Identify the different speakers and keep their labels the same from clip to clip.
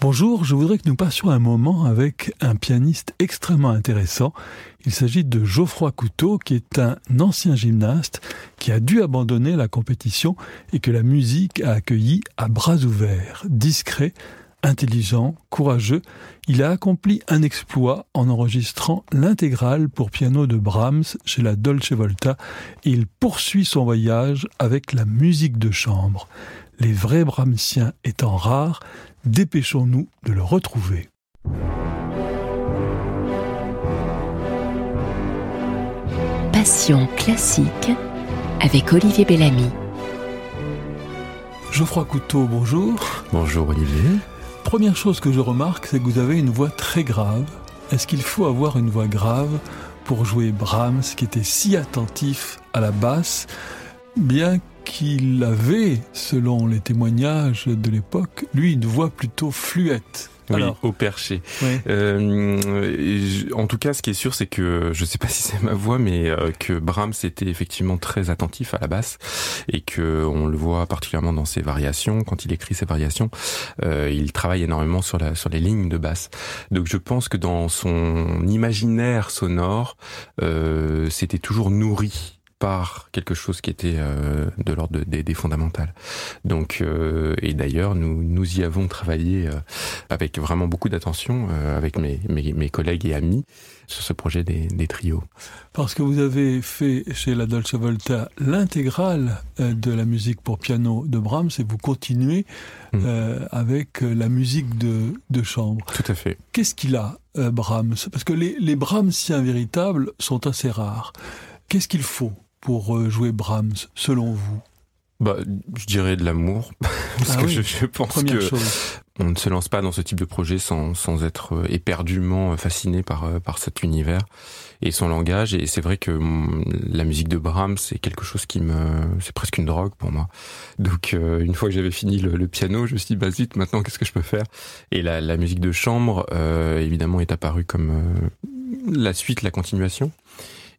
Speaker 1: Bonjour, je voudrais que nous passions un moment avec un pianiste extrêmement intéressant. Il s'agit de Geoffroy Couteau, qui est un ancien gymnaste qui a dû abandonner la compétition et que la musique a accueilli à bras ouverts. Discret, intelligent, courageux, il a accompli un exploit en enregistrant l'intégrale pour piano de Brahms chez la Dolce Volta et il poursuit son voyage avec la musique de chambre. Les vrais Brahmsiens étant rares, Dépêchons-nous de le retrouver.
Speaker 2: Passion classique avec Olivier Bellamy.
Speaker 1: Geoffroy Couteau, bonjour.
Speaker 3: Bonjour Olivier.
Speaker 1: Première chose que je remarque, c'est que vous avez une voix très grave. Est-ce qu'il faut avoir une voix grave pour jouer Brahms, qui était si attentif à la basse, bien qu'il avait, selon les témoignages de l'époque, lui une voix plutôt fluette.
Speaker 3: Oui, au perché. Euh, en tout cas, ce qui est sûr, c'est que je ne sais pas si c'est ma voix, mais euh, que Brahms était effectivement très attentif à la basse et que on le voit particulièrement dans ses variations. Quand il écrit ses variations, euh, il travaille énormément sur la sur les lignes de basse. Donc, je pense que dans son imaginaire sonore, euh, c'était toujours nourri par quelque chose qui était euh, de l'ordre des, des, fondamentales. Donc, euh, et d'ailleurs, nous, nous y avons travaillé euh, avec vraiment beaucoup d'attention avec mes, mes, mes, collègues et amis sur ce projet des, des, trios.
Speaker 1: Parce que vous avez fait chez la Dolce Volta l'intégrale de la musique pour piano de Brahms et vous continuez mmh. avec la musique de, de chambre.
Speaker 3: Tout à fait.
Speaker 1: Qu'est-ce qu'il a, Brahms? Parce que les, les Brahmsiens véritables sont assez rares. Qu'est-ce qu'il faut? Pour euh, jouer Brahms, selon vous
Speaker 3: bah, je dirais de l'amour, parce
Speaker 1: ah
Speaker 3: que
Speaker 1: oui.
Speaker 3: je, je, pense
Speaker 1: Première
Speaker 3: que
Speaker 1: chose.
Speaker 3: on ne se lance pas dans ce type de projet sans, sans être euh, éperdument fasciné par, euh, par cet univers et son langage. Et c'est vrai que la musique de Brahms, c'est quelque chose qui me, c'est presque une drogue pour moi. Donc une fois que j'avais fini le, le, piano, je me suis dit bah zut, maintenant qu'est-ce que je peux faire? Et la, la musique de chambre, euh, évidemment, est apparue comme euh, la suite, la continuation.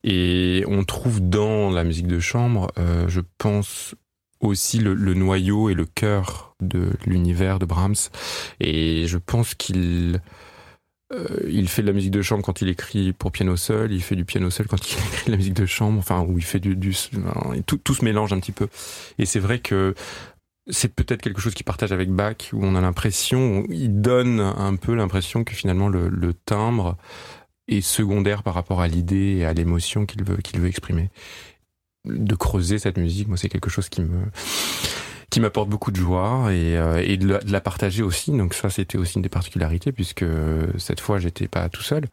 Speaker 3: Et on trouve dans la musique de chambre, euh, je pense, aussi le, le, noyau et le cœur de l'univers de Brahms. Et je pense qu'il euh, il fait de la musique de chambre quand il écrit pour piano seul, il fait du piano seul quand il écrit de la musique de chambre, enfin où il fait du, du tout, tout se mélange un petit peu. Et c'est vrai que c'est peut-être quelque chose qu'il partage avec Bach, où on a l'impression, il donne un peu l'impression que finalement le, le timbre est secondaire par rapport à l'idée et à l'émotion qu'il veut, qu'il veut exprimer. De creuser cette musique, moi, c'est quelque chose qui me qui m'apporte beaucoup de joie et, euh, et de, la, partager aussi. Donc ça, c'était aussi une des particularités puisque cette fois, j'étais pas tout seul.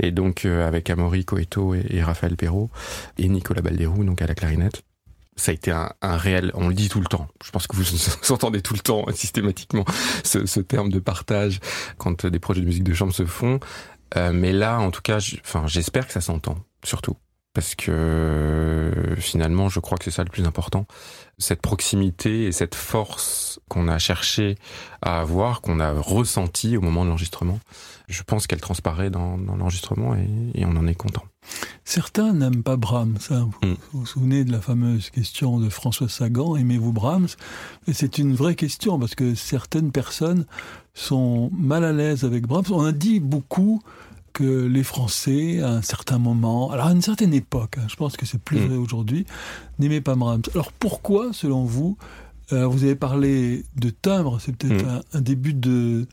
Speaker 3: Et donc euh, avec Amaury Coeto et, et, Raphaël Perrault et Nicolas Balderou, donc à la clarinette. Ça a été un, un, réel, on le dit tout le temps. Je pense que vous entendez tout le temps systématiquement ce, ce terme de partage quand des projets de musique de chambre se font. Euh, mais là, en tout cas, j'espère que ça s'entend, surtout. Parce que finalement, je crois que c'est ça le plus important. Cette proximité et cette force qu'on a cherché à avoir, qu'on a ressenti au moment de l'enregistrement, je pense qu'elle transparaît dans, dans l'enregistrement et, et, on en est content.
Speaker 1: Certains n'aiment pas Brahms. Hein. Vous, mm. vous vous souvenez de la fameuse question de François Sagan, aimez-vous Brahms? Et c'est une vraie question parce que certaines personnes sont mal à l'aise avec Brahms. On a dit beaucoup que les Français, à un certain moment, alors à une certaine époque, hein, je pense que c'est plus mmh. vrai aujourd'hui, n'aimaient pas Brahms. Alors pourquoi, selon vous, euh, vous avez parlé de timbre, c'est peut-être mmh. un, un, début de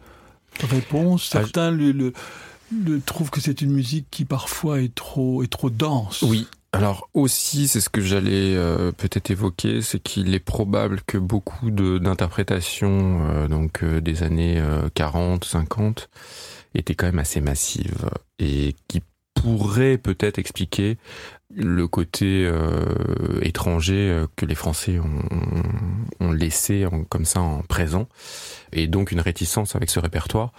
Speaker 1: réponse. Certains ah, je... le, le, le, trouvent que c'est une musique qui parfois est trop, est trop dense.
Speaker 3: Oui. Alors aussi, c'est ce que j'allais euh, peut-être évoquer, c'est qu'il est probable que beaucoup d'interprétations euh, donc des années 40, 50 était quand même assez massive et qui pourrait peut-être expliquer le côté euh, étranger euh, que les Français ont, laissé en, comme ça en présent. Et donc une réticence avec ce répertoire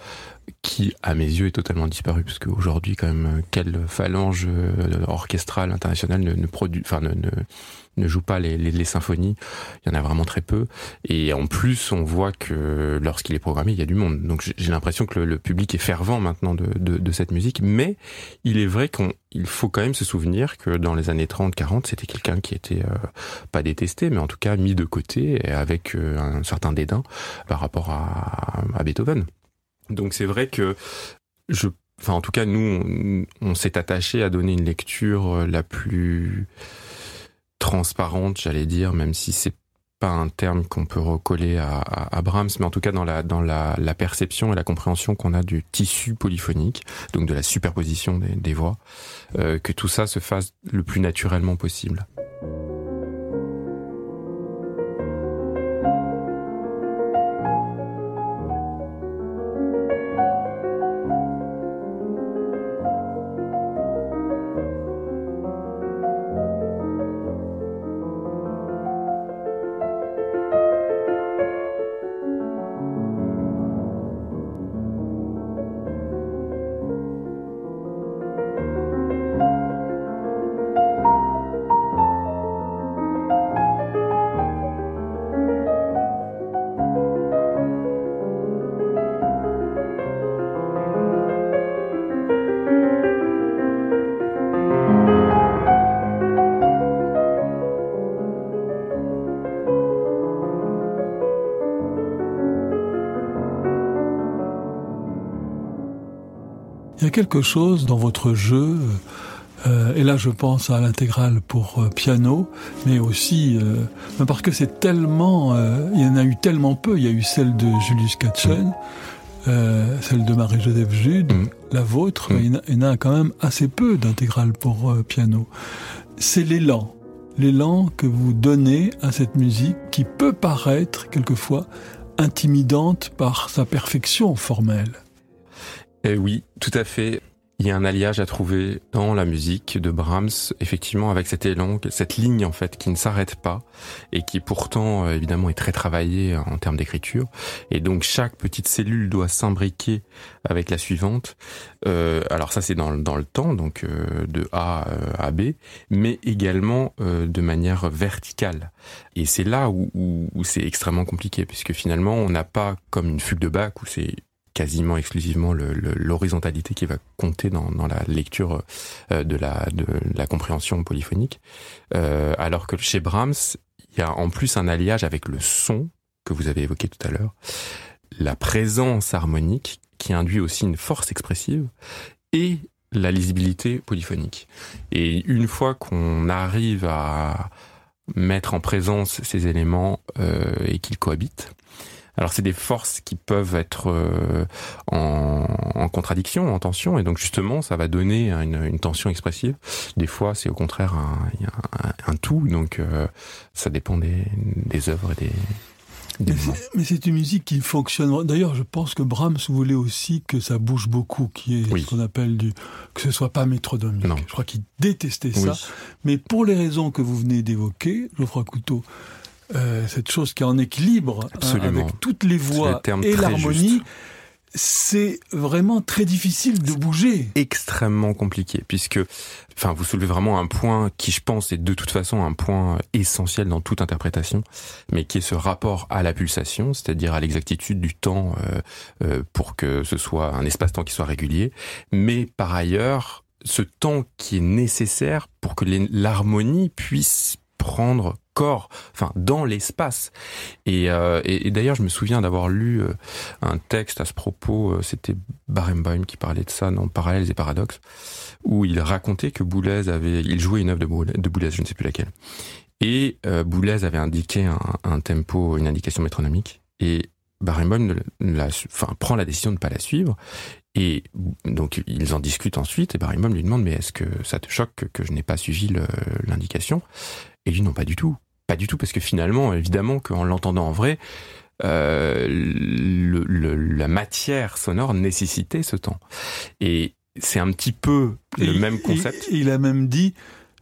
Speaker 3: qui à mes yeux est totalement disparu parce qu'aujourd'hui quand même quelle phalange euh, orchestrale internationale ne, produit enfin ne, ne, joue pas les, symphonies. Il y en a vraiment très peu. Et en plus on voit que lorsqu'il est programmé il y a du monde. Donc j'ai l'impression que le, public est fervent maintenant de, de, cette musique. Mais il est vrai qu'il faut quand même se souvenir que dans les années 30-40 c'était quelqu'un qui était euh, pas détesté mais en tout cas mis de côté avec euh, un certain dédain par rapport à, à Beethoven Donc c'est vrai que je, enfin en tout cas nous, on, s'est attaché à donner une lecture la plus transparente, j'allais dire, même si c'est pas un terme qu'on peut recoller à, à, Brahms, mais en tout cas dans la dans la, la perception et la compréhension qu'on a du tissu polyphonique, donc de la superposition des, des voix, euh, que tout ça se fasse le plus naturellement possible.
Speaker 1: Quelque chose dans votre jeu, euh, et là je pense à l'intégrale pour euh, piano, mais aussi euh, parce que c'est tellement, euh, il y en a eu tellement peu. Il y a eu celle de Julius Katchen, euh, celle de Marie-Joseph Jude,
Speaker 3: Mm.
Speaker 1: la vôtre.
Speaker 3: Mm.
Speaker 1: Il, y en a, quand même assez peu d'intégrales pour piano. C'est l'élan, l'élan que vous donnez à cette musique qui peut paraître quelquefois intimidante par sa perfection formelle.
Speaker 3: Eh oui, tout à fait. Il y a un alliage à trouver dans la musique de Brahms, effectivement, avec cet élan, cette ligne en fait qui ne s'arrête pas et qui pourtant euh, évidemment est très travaillée en termes d'écriture. Et donc chaque petite cellule doit s'imbriquer avec la suivante. Euh, alors ça c'est dans, dans le temps, donc euh, de A euh, à B, mais également euh, de manière verticale. Et c'est là où, où, où c'est extrêmement compliqué, puisque finalement on n'a pas comme une fugue de Bach où c'est quasiment exclusivement l'horizontalité qui va compter dans, la lecture euh, de, la, de la compréhension polyphonique. Euh, alors que chez Brahms, il y a en plus un alliage avec le son que vous avez évoqué tout à l'heure, la présence harmonique qui induit aussi une force expressive et la lisibilité polyphonique. Et une fois qu'on arrive à mettre en présence ces éléments euh, et qu'ils cohabitent, alors c'est des forces qui peuvent être euh, en, en, contradiction, en tension, et donc justement ça va donner une, une tension expressive. Des fois c'est au contraire un, un, un tout, donc euh, ça dépend des, des œuvres et des,
Speaker 1: mais c'est une musique qui fonctionne. D'ailleurs, je pense que Brahms voulait aussi que ça bouge beaucoup, qui est
Speaker 3: oui.
Speaker 1: ce qu'on appelle du que ce soit pas métronomique.
Speaker 3: Non.
Speaker 1: Je crois qu'il détestait
Speaker 3: oui.
Speaker 1: ça. Mais pour les raisons que vous venez d'évoquer, Geoffroy Couteau, euh, cette chose qui est en équilibre hein, avec toutes les voix et l'harmonie, c'est vraiment très difficile de bouger.
Speaker 3: Extrêmement compliqué, puisque, enfin, vous soulevez vraiment un point qui, je pense, est de toute façon un point essentiel dans toute interprétation, mais qui est ce rapport à la pulsation, c'est-à-dire à, l'exactitude du temps euh, euh, pour que ce soit un espace-temps qui soit régulier, mais par ailleurs, ce temps qui est nécessaire pour que l'harmonie puisse prendre corps, enfin dans l'espace. Et, euh, et, d'ailleurs, je me souviens d'avoir lu euh, un texte à ce propos. Euh, C'était Barenboim qui parlait de ça dans Parallèles et Paradoxes, où il racontait que Boulez avait, il jouait une œuvre de Boulez, de Boulez je ne sais plus laquelle. Et euh, Boulez avait indiqué un, tempo, une indication métronomique, et Barenboim la, enfin, prend la décision de ne pas la suivre. Et donc ils en discutent ensuite, et Barenboim lui demande mais est-ce que ça te choque que, que je n'ai pas suivi l'indication? Et lui, non, pas du tout. Pas du tout, parce que finalement, évidemment, qu'en l'entendant en vrai, euh, le, le, la matière sonore nécessitait ce temps. Et c'est un petit peu le même concept.
Speaker 1: Il a même dit,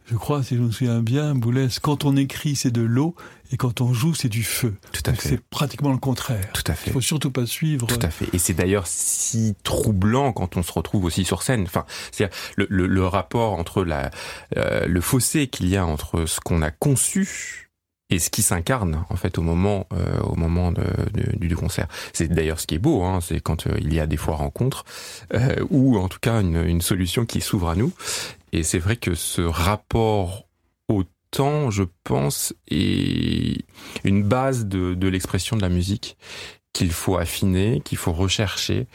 Speaker 1: je crois, si je me souviens bien, Boulez, quand on écrit, c'est de l'eau, et quand on joue, c'est du feu.
Speaker 3: Tout à fait.
Speaker 1: C'est pratiquement le contraire.
Speaker 3: Tout à fait.
Speaker 1: Il faut surtout pas suivre.
Speaker 3: Tout à fait. Et c'est d'ailleurs si troublant quand on se retrouve aussi sur scène. Enfin, c'est le, le, le, rapport entre la, euh, le fossé qu'il y a entre ce qu'on a conçu et ce qui s'incarne en fait au moment euh, au moment de, de, du concert. C'est d'ailleurs ce qui est beau, hein, c'est quand euh, il y a des fois rencontres euh, ou en tout cas une, une solution qui s'ouvre à nous. Et c'est vrai que ce rapport au temps, je pense, est une base de, de l'expression de la musique qu'il faut affiner, qu'il faut rechercher,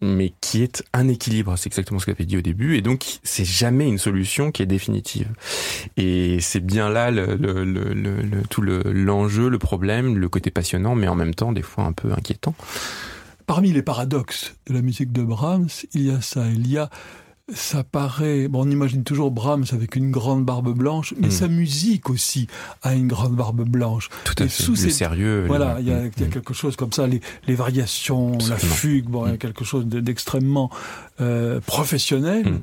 Speaker 3: mais qui est un équilibre. C'est exactement ce que tu dit au début. Et donc, c'est jamais une solution qui est définitive. Et c'est bien là le, le, le, le tout l'enjeu, le problème, le côté passionnant, mais en même temps, des fois un peu inquiétant.
Speaker 1: Parmi les paradoxes de la musique de Brahms, il y a ça. Il y a ça paraît. Bon, on imagine toujours Brahms avec une grande barbe blanche, mais hmm. sa musique aussi a une grande barbe blanche.
Speaker 3: Tout à fait. Sous le sérieux.
Speaker 1: Voilà, il y, a, hmm. quelque chose comme ça, les, les variations, la fugue, bon, il y a hmm. quelque chose d'extrêmement euh, professionnel,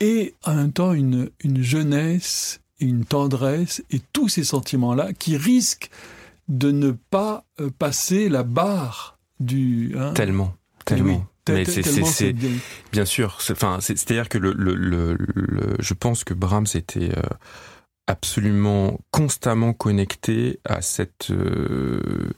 Speaker 1: et en même temps une, une jeunesse, une tendresse, et tous ces sentiments-là qui risquent de ne pas euh, passer la barre du.
Speaker 3: Hein, tellement, tellement. Mais c'est bien sûr. Enfin, c'est-à-dire que le, le, le, je pense que Brahms était euh, absolument constamment connecté à cette euh,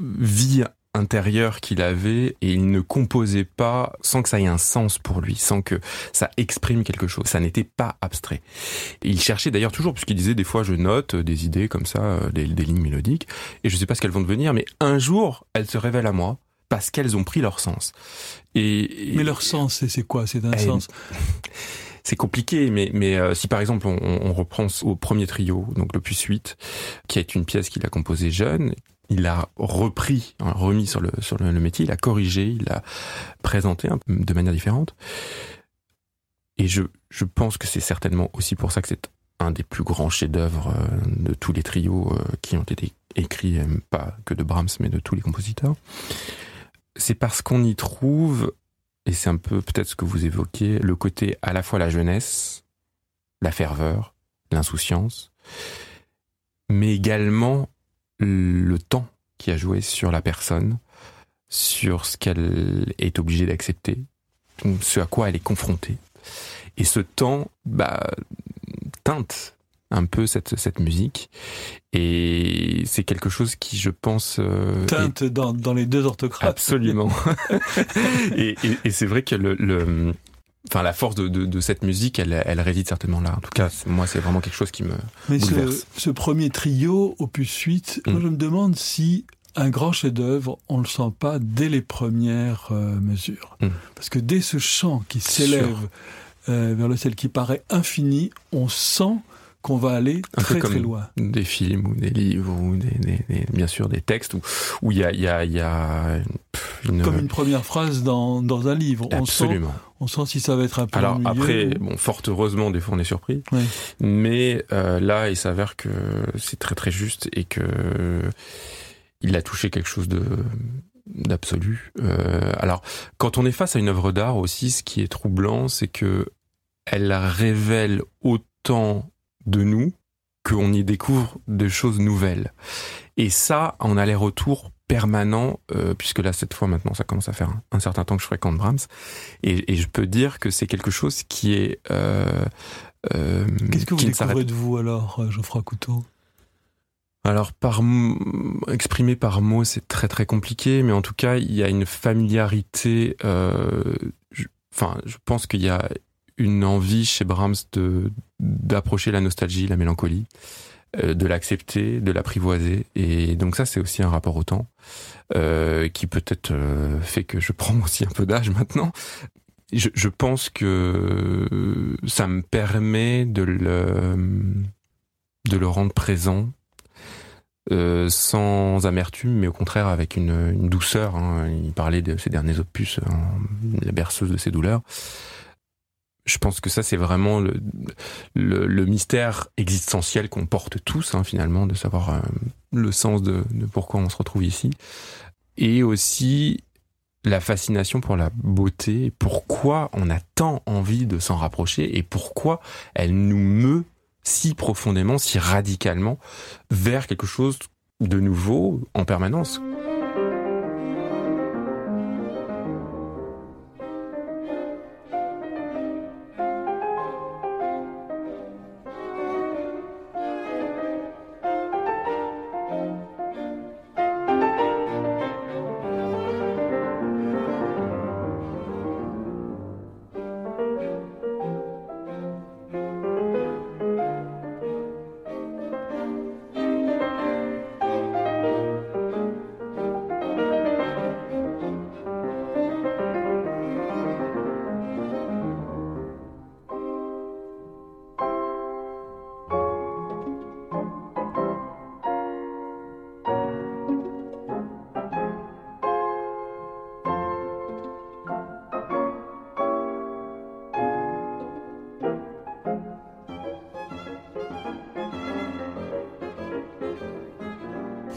Speaker 3: vie intérieure qu'il avait et il ne composait pas sans que ça ait un sens pour lui, sans que ça exprime quelque chose. Ça n'était pas abstrait. il cherchait d'ailleurs toujours, puisqu'il disait des fois je note des idées comme ça, euh, des, des lignes mélodiques, et je sais pas ce qu'elles vont devenir, mais un jour elles se révèlent à moi parce qu'elles ont pris leur sens.
Speaker 1: Et, mais leur sens, c'est quoi? C'est un eh, sens?
Speaker 3: c'est compliqué, mais, mais euh, si par exemple on, on, reprend au premier trio, donc l'opus 8, qui est une pièce qu'il a composée jeune, il a repris, hein, remis sur le, sur le, métier, il a corrigé, il a présenté de manière différente. Et je, je pense que c'est certainement aussi pour ça que c'est un des plus grands chefs-d'œuvre euh, de tous les trios euh, qui ont été écrits, pas que de Brahms, mais de tous les compositeurs c'est parce qu'on y trouve, et c'est un peu peut-être ce que vous évoquez, le côté à la fois la jeunesse, la ferveur, l'insouciance, mais également le temps qui a joué sur la personne, sur ce qu'elle est obligée d'accepter, ce à quoi elle est confrontée. Et ce temps, bah, teinte un peu cette, cette musique. Et c'est quelque chose qui, je pense...
Speaker 1: Euh, Teinte dans, dans, les deux orthographes.
Speaker 3: Absolument. et, et, c'est vrai que le, le, Enfin, la force de, de, de, cette musique, elle, elle réside certainement là. En tout cas, moi, c'est vraiment quelque chose qui me Mais
Speaker 1: Ce, ce premier trio, opus 8, moi, mm. je me demande si un grand chef-d'œuvre, on le sent pas dès les premières euh, mesures. Mm. Parce que dès ce chant qui s'élève euh, vers le ciel qui paraît infini, on sent qu'on va aller très très loin.
Speaker 3: Des films ou des livres ou des, bien sûr des textes où il y a, y a, y a
Speaker 1: une... comme une première phrase dans, dans un livre.
Speaker 3: Absolument.
Speaker 1: On sent, on sent si ça va être un peu.
Speaker 3: Alors après, bon, fort heureusement, des fois on est surpris. Mais euh, là, il s'avère que c'est très très juste et que il a touché quelque chose de d'absolu. Euh, alors, quand on est face à une œuvre d'art aussi, ce qui est troublant, c'est que elle révèle autant de nous qu'on y découvre des choses nouvelles. Et ça, en aller-retour permanent, euh, puisque là, cette fois, maintenant, ça commence à faire un, certain temps que je fréquente Brahms, et, je peux dire que c'est quelque chose qui est... Euh,
Speaker 1: euh, Qu'est-ce que vous découvrez de vous, alors, Geoffroy Couteau?
Speaker 3: Alors, par exprimé par mots, c'est très très compliqué, mais en tout cas, il y a une familiarité. enfin, je pense qu'il y a une envie chez Brahms de d'approcher la nostalgie, la mélancolie, euh, de l'accepter, de l'apprivoiser. Et donc ça, c'est aussi un rapport au temps euh, qui peut-être euh, fait que je prends aussi un peu d'âge maintenant. Je, je, pense que ça me permet de le de le rendre présent euh, sans amertume, mais au contraire avec une, une douceur. Hein. Il parlait de ses derniers opus, hein, la berceuse de ses douleurs je pense que ça, c'est vraiment le, mystère existentiel qu'on porte tous, hein, finalement, de savoir euh, le sens de, de, pourquoi on se retrouve ici. Et aussi la fascination pour la beauté, pourquoi on a tant envie de s'en rapprocher et pourquoi elle nous meut si profondément, si radicalement vers quelque chose de nouveau en permanence.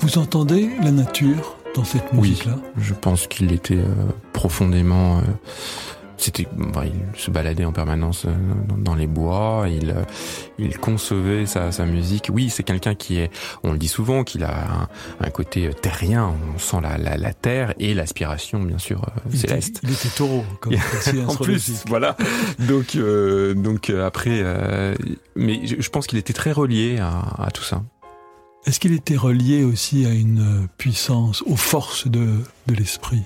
Speaker 1: Vous entendez la nature dans cette musique-là?
Speaker 3: Oui, je pense qu'il était euh, profondément... Euh, c'était, bah, il se baladait en permanence euh, dans, les bois. Il, il concevait sa, sa musique. Oui, c'est quelqu'un qui est, on le dit souvent, qu'il a un, côté terrien. On sent la, la, la terre et l'aspiration, bien sûr, céleste.
Speaker 1: il était taureau, comme
Speaker 3: en plus. Voilà. Donc, donc après, mais je, pense qu'il était très relié à, à tout ça.
Speaker 1: Est-ce qu'il était relié aussi à une puissance, aux forces de, de l'esprit?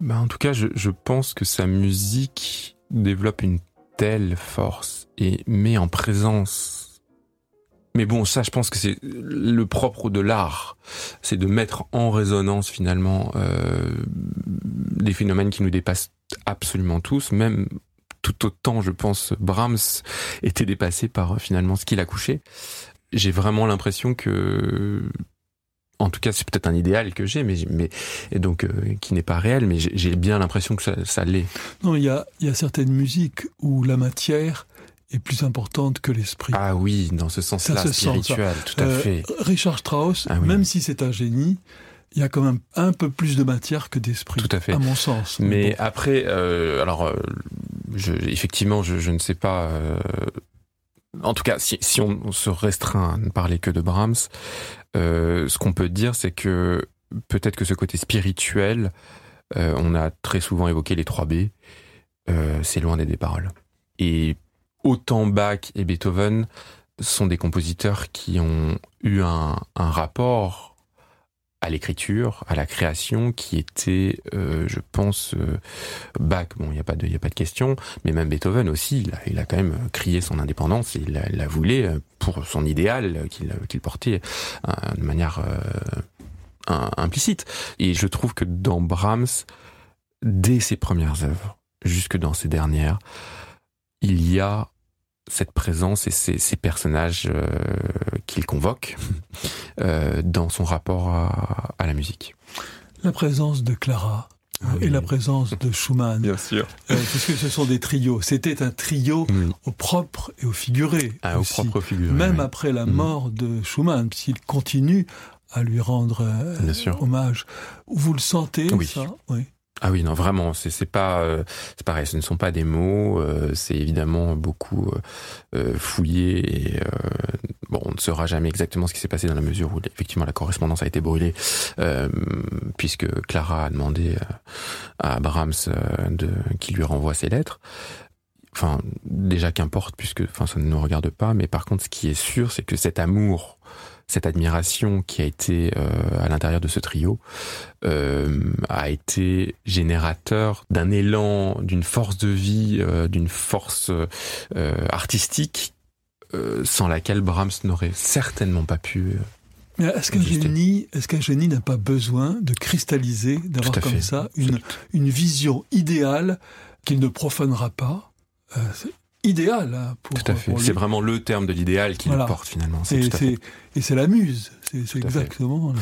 Speaker 3: Ben, En tout cas, je, je, pense que sa musique développe une telle force et met en présence. Mais bon, ça, je pense que c'est le propre de l'art, c'est de mettre en résonance finalement euh, des phénomènes qui nous dépassent absolument tous, même tout autant, je pense, Brahms était dépassé par finalement ce qu'il a couché j'ai vraiment l'impression que en tout cas, c'est peut-être un idéal que j'ai, mais, mais et donc euh, qui n'est pas réel, mais j'ai bien l'impression que ça, ça l'est.
Speaker 1: Non, il y a, y a certaines musiques où la matière est plus importante que l'esprit.
Speaker 3: Ah oui, dans ce sens-là, spirituel, tout à euh, fait.
Speaker 1: Richard Strauss, ah même si c'est un génie, il y a quand même un peu plus de matière que d'esprit.
Speaker 3: Tout à fait.
Speaker 1: À mon sens.
Speaker 3: Mais après, euh, alors, euh, je, effectivement, je, je, ne sais pas en tout cas, si, si on, se restreint à ne parler que de Brahms, euh, ce qu'on peut dire, c'est que peut-être que ce côté spirituel, euh, on a très souvent évoqué les 3 B, euh, c'est loin des paroles. Et autant Bach et Beethoven sont des compositeurs qui ont eu un, un rapport à l'écriture, à la création, qui était, euh, je pense, euh, Bach. Bon, il n'y a pas de, a pas de question, mais même Beethoven aussi, il a, il a quand même crié son indépendance. il la, la voulait euh, pour son idéal qu'il qu'il portait de manière implicite. Et je trouve que dans Brahms, dès ses premières œuvres, jusque dans ses dernières, il y a cette présence et ces, ces personnages euh, qu'il convoque euh, dans son rapport à, à, la musique.
Speaker 1: La présence de Clara ah et la présence de Schumann.
Speaker 3: Bien sûr.
Speaker 1: Euh, puisque ce sont des trios. C'était un trio au propre et au figuré.
Speaker 3: Ah, au propre au figuré.
Speaker 1: Même après la mm. mort de Schumann, puisqu'il continue à lui rendre euh, hommage. Vous le sentez,
Speaker 3: oui.
Speaker 1: ça? Oui.
Speaker 3: Ah oui, non, vraiment, c'est pas, euh, c'est pareil, ce ne sont pas des mots, euh, c'est évidemment beaucoup euh, fouillé et bon, on ne saura jamais exactement ce qui s'est passé dans la mesure où effectivement la correspondance a été brûlée, puisque Clara a demandé à Brahms de qui lui renvoie ses lettres. Enfin, déjà qu'importe, puisque enfin ça ne nous regarde pas, mais par contre, ce qui est sûr, c'est que cet amour cette admiration qui a été euh, à l'intérieur de ce trio euh, a été générateur d'un élan, d'une force de vie, euh, d'une force artistique sans laquelle Brahms n'aurait certainement pas pu.
Speaker 1: Est-ce qu'un génie, n'a pas besoin de cristalliser, d'avoir comme fait. ça une, une vision idéale qu'il ne profanera pas? Idéal. Hein,
Speaker 3: pour, tout à fait. C'est vraiment le terme de l'idéal qui voilà. le porte finalement.
Speaker 1: Et c'est la muse. C'est exactement.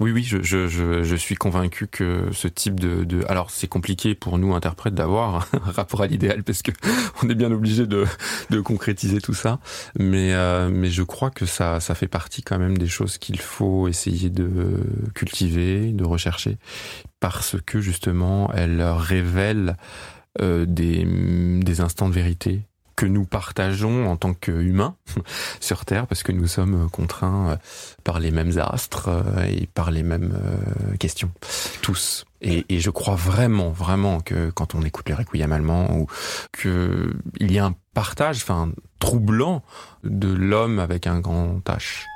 Speaker 3: Oui, oui, je, je, je, je, suis convaincu que ce type de, de... alors c'est compliqué pour nous interprètes d'avoir un rapport à l'idéal parce que on est bien obligé de, de concrétiser tout ça, mais euh, mais je crois que ça ça fait partie quand même des choses qu'il faut essayer de cultiver, de rechercher, parce que justement elles révèlent euh, des des instants de vérité que nous partageons en tant qu'humains sur Terre, parce que nous sommes contraints euh, par les mêmes astres euh, et par les mêmes euh, questions, tous. Et, je crois vraiment, vraiment que quand on écoute le requiem allemand, ou que il y a un partage, enfin troublant, de l'homme avec un grand H.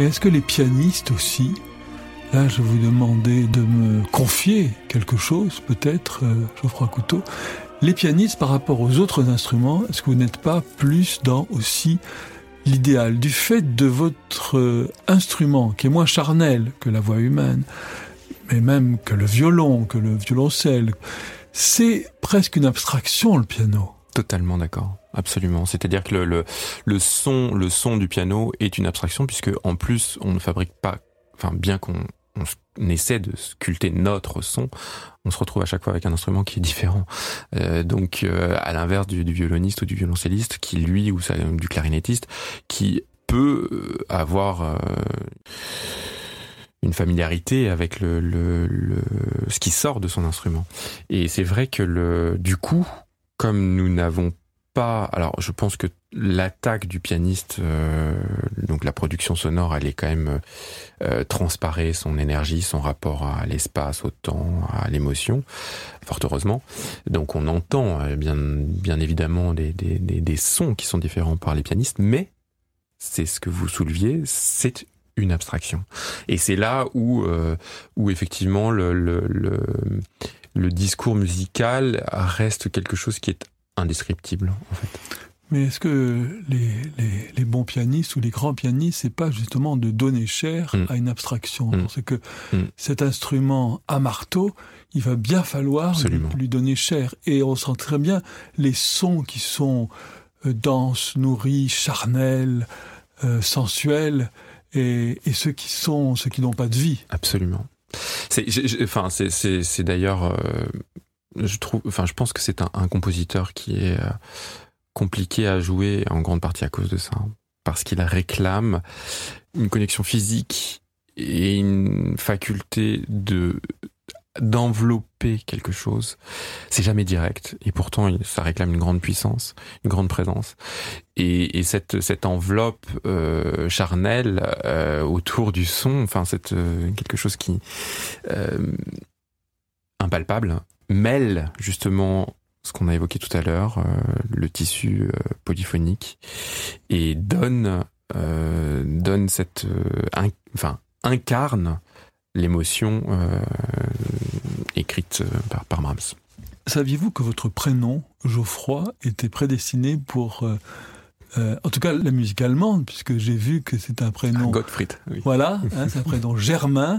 Speaker 1: Et est-ce que les pianistes aussi Là, je vous demandais de me confier quelque chose, peut-être, euh, Geoffroy Couteau. Les pianistes, par rapport aux autres instruments, est-ce que vous n'êtes pas plus dans aussi l'idéal du fait de votre euh, instrument, qui est moins charnel que la voix humaine, mais même que le violon, que le violoncelle, c'est presque une abstraction, le piano.
Speaker 3: Totalement d'accord, absolument. C'est-à-dire que le, le, le, son, le son du piano est une abstraction puisque en plus on ne fabrique pas, enfin bien qu'on on essaie de sculpter notre son, on se retrouve à chaque fois avec un instrument qui est différent. Euh, donc, euh, à l'inverse du, du, violoniste ou du violoncelliste, qui lui ou du clarinettiste, qui peut euh, avoir euh, une familiarité avec le, le, le, ce qui sort de son instrument. Et c'est vrai que le, du coup, comme nous n'avons pas. Alors, je pense que l'attaque du pianiste, euh, donc la production sonore, elle est quand même euh, transparaît son énergie, son rapport à l'espace, au temps, à l'émotion, fort heureusement. Donc, on entend euh, bien, bien évidemment des, des, des, des sons qui sont différents par les pianistes, mais c'est ce que vous souleviez, c'est une abstraction. Et c'est là où, euh, où effectivement le, le, le discours musical reste quelque chose qui est indescriptible en fait.
Speaker 1: Mais est-ce que les, les, les, bons pianistes ou les grands pianistes, c'est pas justement de donner cher mm. à une abstraction mm. C'est que mm. cet instrument à marteau, il va bien falloir lui, lui, donner cher. Et on sent très bien les sons qui sont euh, denses, nourris, charnels, euh, sensuels, et, et, ceux qui sont ceux qui n'ont pas de vie.
Speaker 3: Absolument. C'est, enfin, c'est d'ailleurs. Euh je trouve, enfin, je pense que c'est un, compositeur qui est euh, compliqué à jouer en grande partie à cause de ça, parce qu'il réclame une connexion physique et une faculté de d'envelopper quelque chose. C'est jamais direct et pourtant ça réclame une grande puissance, une grande présence. Et, et cette cette enveloppe euh, charnelle euh, autour du son, enfin c'est euh, quelque chose qui euh, impalpable mêle justement ce qu'on a évoqué tout à l'heure, euh, le tissu euh, polyphonique, et donne euh, donne cette, in, enfin incarne l'émotion écrite par, par Brahms.
Speaker 1: Saviez-vous que votre prénom Geoffroy était prédestiné pour euh, en tout cas, la musique allemande, puisque j'ai vu que c'est un prénom.
Speaker 3: Ah, Gottfried. Oui.
Speaker 1: Voilà, hein, c'est un prénom germain,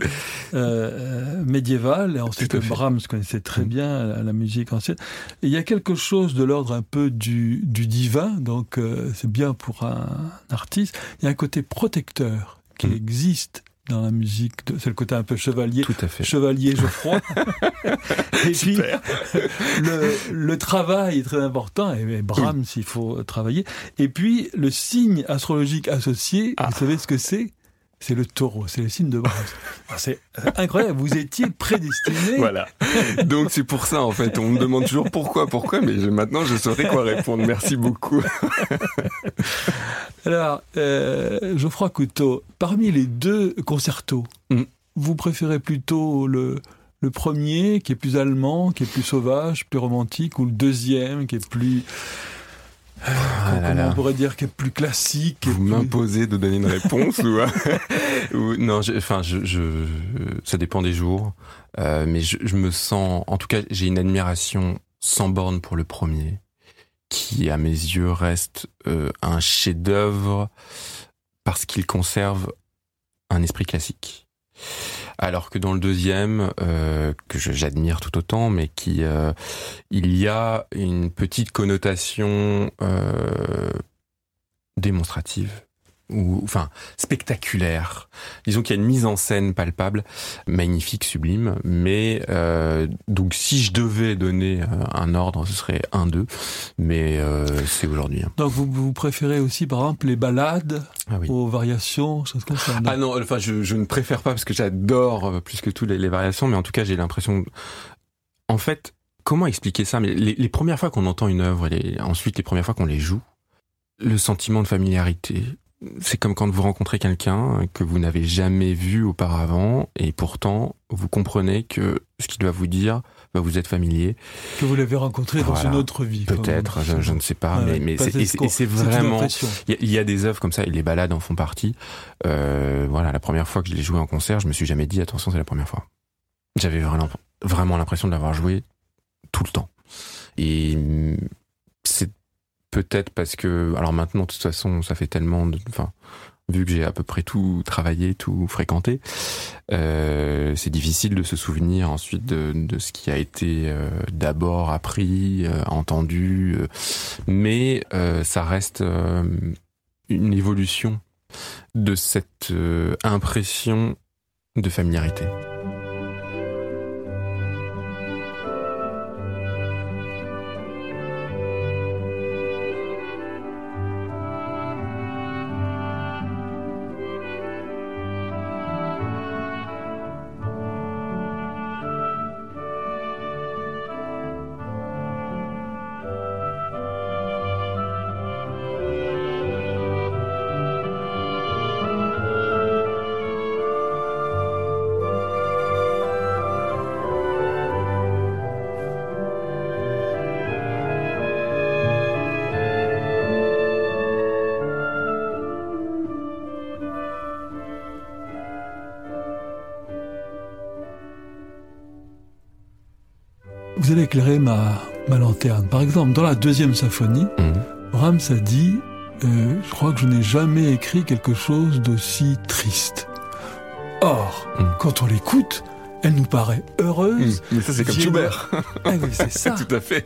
Speaker 1: euh, médiéval. Et ensuite, Brahms connaissait très bien la, la musique ancienne. Et il y a quelque chose de l'ordre un peu du, du divin, donc euh, c'est bien pour un artiste. Il y a un côté protecteur qui mmh. existe dans la musique, c'est le côté un peu chevalier,
Speaker 3: Tout à fait.
Speaker 1: chevalier Geoffroy. et puis le, le, travail est très important, et Brahms, il faut travailler. Et puis le signe astrologique associé, ah. vous savez ce que c'est? C'est le taureau, c'est le signe de Brahms. Ah, c'est incroyable, vous étiez prédestiné.
Speaker 3: Voilà. Donc c'est pour ça en fait, on me demande toujours pourquoi, pourquoi, mais je, maintenant je saurais quoi répondre. Merci beaucoup.
Speaker 1: Alors, euh, Geoffroy Couteau, parmi les deux concertos, mm. vous préférez plutôt le, le premier qui est plus allemand, qui est plus sauvage, plus romantique, ou le deuxième qui est plus ah là on pourrait dire qui est plus classique
Speaker 3: Vous
Speaker 1: plus...
Speaker 3: m'imposez de donner une réponse ou, ou, non Enfin, je, je, ça dépend des jours, euh, mais je, je, me sens, en tout cas, j'ai une admiration sans borne pour le premier, qui à mes yeux reste euh, un chef-d'œuvre parce qu'il conserve un esprit classique. Alors que dans le deuxième, euh, que j'admire tout autant, mais qui euh, il y a une petite connotation euh, démonstrative ou enfin spectaculaire. Disons qu'il y a une mise en scène palpable, magnifique, sublime. Mais euh, donc si je devais donner euh, un ordre, ce serait 1-2, mais euh, c'est aujourd'hui. Hein.
Speaker 1: Donc vous, vous préférez aussi par exemple les balades ah oui. aux variations, choses comme ça
Speaker 3: Ah non, enfin je, je, ne préfère pas parce que j'adore euh, plus que tout les, les variations, mais en tout cas j'ai l'impression, en fait, comment expliquer ça? Mais les, les premières fois qu'on entend une œuvre, et les, ensuite les premières fois qu'on les joue, le sentiment de familiarité, c'est comme quand vous rencontrez quelqu'un que vous n'avez jamais vu auparavant et pourtant vous comprenez que ce qu'il doit vous dire bah, vous êtes familier.
Speaker 1: Que vous l'avez rencontré dans une autre vie.
Speaker 3: Peut-être, je, ne sais pas, mais, mais c'est vraiment. Il y, a des œuvres comme ça, et les balades en font partie. Euh, voilà, la première fois que je l'ai joué en concert, je me suis jamais dit attention, c'est la première fois. J'avais vraiment, vraiment l'impression de l'avoir joué tout le temps. Et c'est peut-être parce que, alors maintenant, de toute façon, ça fait tellement de, enfin, vu que j'ai à peu près tout travaillé, tout fréquenté, euh, c'est difficile de se souvenir ensuite de, ce qui a été euh, d'abord appris, euh, entendu, mais ça reste une évolution de cette impression de familiarité.
Speaker 1: Ma, lanterne. Par exemple, dans la deuxième symphonie, mmh. Brahms a dit euh, Je crois que je n'ai jamais écrit quelque chose d'aussi triste. Or, mmh. quand on l'écoute, elle nous paraît heureuse.
Speaker 3: Mmh. Mais ça, c'est comme Schubert.
Speaker 1: Ah oui, c'est ça.
Speaker 3: Tout à fait.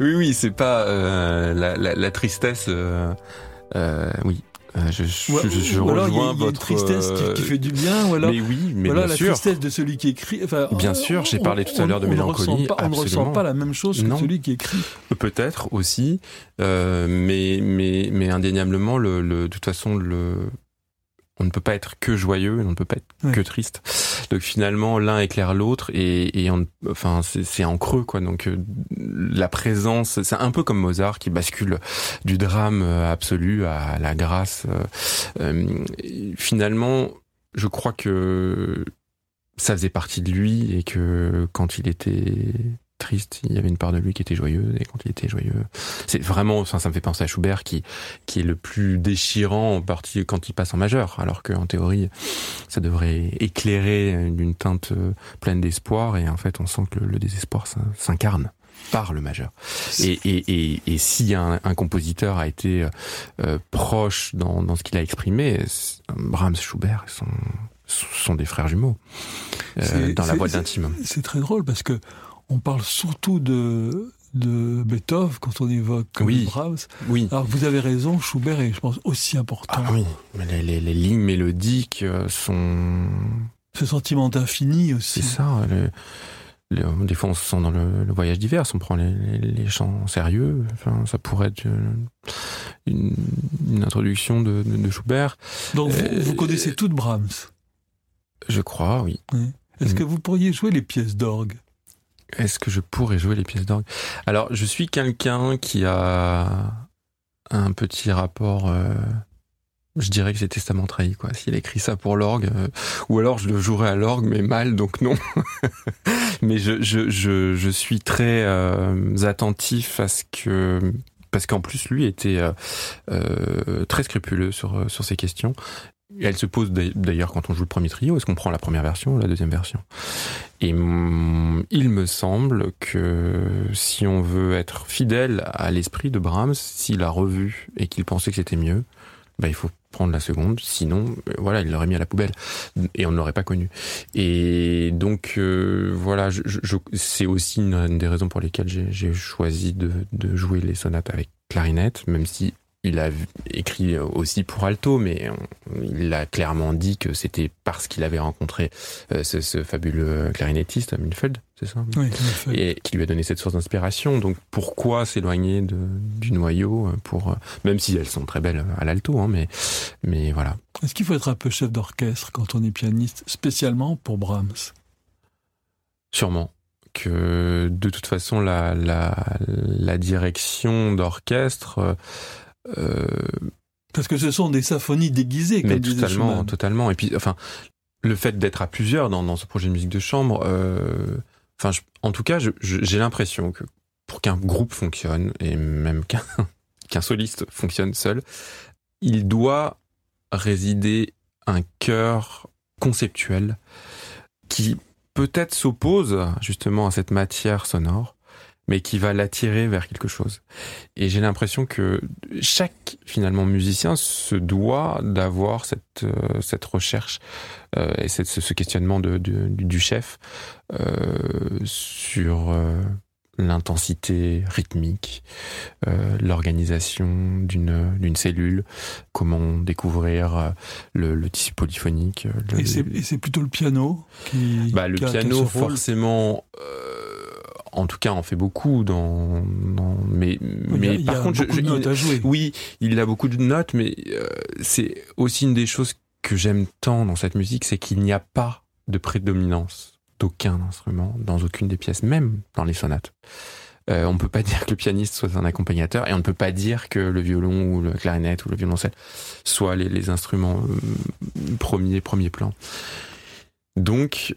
Speaker 3: Oui, oui, c'est pas euh, la, la, la, tristesse. Euh, euh oui, je, je, je
Speaker 1: ou
Speaker 3: alors,
Speaker 1: rejoins
Speaker 3: y a, y a
Speaker 1: une tristesse qui, qui, fait du bien, ou alors,
Speaker 3: mais oui, mais
Speaker 1: voilà
Speaker 3: bien
Speaker 1: la
Speaker 3: sûr.
Speaker 1: tristesse de celui qui écrit. Enfin,
Speaker 3: bien
Speaker 1: on,
Speaker 3: sûr, j'ai parlé tout à l'heure de mélancolie.
Speaker 1: Pas, on ne ressent pas la même chose que
Speaker 3: non.
Speaker 1: celui qui écrit.
Speaker 3: Peut-être aussi, euh, mais mais mais indéniablement, le, le, de toute façon, le on ne peut pas être que joyeux, on ne peut pas être
Speaker 1: Ouais.
Speaker 3: que triste. Donc finalement, l'un éclaire l'autre et, et on, enfin c'est en creux quoi. Donc euh, la présence, c'est un peu comme Mozart qui bascule du drame euh, absolu à la grâce. Euh, finalement, je crois que ça faisait partie de lui et que quand il était triste, il y avait une part de lui qui était joyeuse et quand il était joyeux, c'est vraiment, enfin, ça me fait penser à Schubert qui qui est le plus déchirant en partie quand il passe en majeur, alors qu'en théorie, ça devrait éclairer d'une teinte pleine d'espoir et en fait, on sent que le, le désespoir s'incarne par le majeur. Et, et, et, et si un, un, compositeur a été euh, proche dans, dans ce qu'il a exprimé, Brahms, Schubert sont, sont des frères jumeaux euh, dans la boîte d'intime.
Speaker 1: C'est très drôle parce que on parle surtout de de Beethoven quand on évoque
Speaker 3: oui.
Speaker 1: Brahms.
Speaker 3: Oui.
Speaker 1: Alors vous avez raison, Schubert est, je pense, aussi important.
Speaker 3: Ah oui, mais les, les, les lignes mélodiques euh, sont.
Speaker 1: Ce sentiment d'infini aussi.
Speaker 3: C'est ça. Des fois, on se sent dans le, le voyage d'hiver, si on prend les, les, chants sérieux. Enfin, ça pourrait être une, une introduction de, de, de, Schubert.
Speaker 1: Donc vous, euh, vous connaissez toutes Brahms?
Speaker 3: Je crois, oui.
Speaker 1: oui. Est-ce mmh. que vous pourriez jouer les pièces d'orgue?
Speaker 3: Est-ce que je pourrais jouer les pièces d'orgue? Alors, je suis quelqu'un qui a un petit rapport. Euh, je dirais que c'est testament trahi, quoi. S'il écrit ça pour l'orgue, euh, ou alors je le jouerais à l'orgue, mais mal, donc non. mais je, je, je, je, suis très euh, attentif à ce que parce qu'en plus lui était très scrupuleux sur sur ces questions elle se pose d'ailleurs quand on joue le premier trio, est-ce qu'on prend la première version ou la deuxième version? Et il me semble que si on veut être fidèle à l'esprit de Brahms, s'il a revu et qu'il pensait que c'était mieux, bah, il faut prendre la seconde, sinon, voilà, il l'aurait mis à la poubelle et on ne l'aurait pas connu. Et donc, euh, voilà, je, je, c'est aussi une, des raisons pour lesquelles j'ai choisi de, de jouer les sonates avec clarinette, même si il a écrit aussi pour alto, mais il a clairement dit que c'était parce qu'il avait rencontré ce, ce, fabuleux clarinettiste, Milfeld, c'est ça?
Speaker 1: Oui,
Speaker 3: Et qui lui a donné cette source d'inspiration. Donc pourquoi s'éloigner du noyau pour, même si elles sont très belles à l'alto, hein, mais, mais voilà.
Speaker 1: Est-ce qu'il faut être un peu chef d'orchestre quand on est pianiste, spécialement pour Brahms?
Speaker 3: Sûrement que de toute façon la, la, la direction d'orchestre
Speaker 1: euh... Parce que ce sont des symphonies déguisées, comme
Speaker 3: mais totalement, totalement. Et puis, enfin, le fait d'être à plusieurs dans, dans, ce projet de musique de chambre, euh, enfin, en tout cas, j'ai l'impression que pour qu'un groupe fonctionne et même qu'un qu'un soliste fonctionne seul, il doit résider un cœur conceptuel qui peut-être s'oppose justement à cette matière sonore, mais qui va l'attirer vers quelque chose. Et j'ai l'impression que chaque finalement musicien se doit d'avoir cette euh, cette recherche euh, et cette, ce, questionnement de, du chef euh, sur euh, l'intensité rythmique, euh, l'organisation d'une d'une cellule, comment découvrir le, le tissu polyphonique.
Speaker 1: Le, et c'est plutôt le piano qui.
Speaker 3: Bah, le piano, forcément. Euh, en tout cas, on fait beaucoup dans, dans mais mais
Speaker 1: par contre, je,
Speaker 3: je,
Speaker 1: à jouer.
Speaker 3: oui, il a beaucoup de notes, mais euh, c'est aussi une des choses que j'aime tant dans cette musique, c'est qu'il n'y a pas de prédominance d'aucun instrument dans aucune des pièces, même dans les sonates. Euh, on ne peut pas dire que le pianiste soit un accompagnateur et on ne peut pas dire que le violon ou le clarinette ou le violoncelle soient les, les instruments euh, premiers premier plan. Donc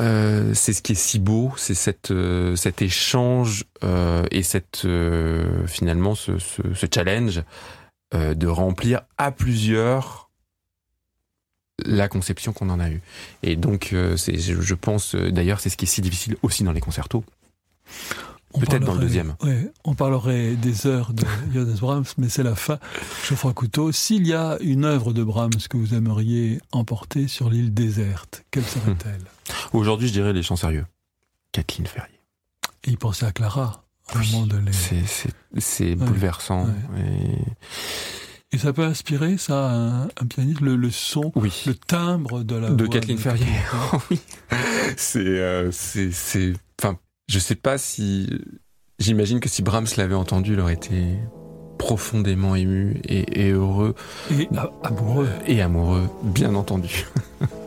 Speaker 3: euh, c'est ce qui est si beau, c'est cette euh, cet échange euh, et cette euh, finalement ce, ce, ce challenge de remplir à plusieurs la conception qu'on en a eue. Et donc, c'est, je pense, d'ailleurs, c'est ce qui est si difficile aussi dans les concertos. Peut-être dans le deuxième.
Speaker 1: Ouais, on parlerait des heures de Johannes Brahms, mais c'est la fin. Geoffroy Couteau, s'il y a une œuvre de Brahms que vous aimeriez emporter sur l'île déserte, quelle serait-elle?
Speaker 3: Hmm. Aujourd'hui, je dirais Les Chants Sérieux. Kathleen Ferrier.
Speaker 1: Et il pensait à Clara.
Speaker 3: Oui, de les... c'est, ouais, bouleversant. Ouais. Et
Speaker 1: et ça peut inspirer ça un, un pianiste, le, le son,
Speaker 3: oui.
Speaker 1: le timbre de la
Speaker 3: de
Speaker 1: voix
Speaker 3: Kathleen Ferrier. oui, c'est euh, c'est c'est. Enfin, je sais pas si. J'imagine que si Brahms l'avait entendu, il aurait été profondément ému et, et heureux.
Speaker 1: Et amoureux.
Speaker 3: Et amoureux, bien entendu.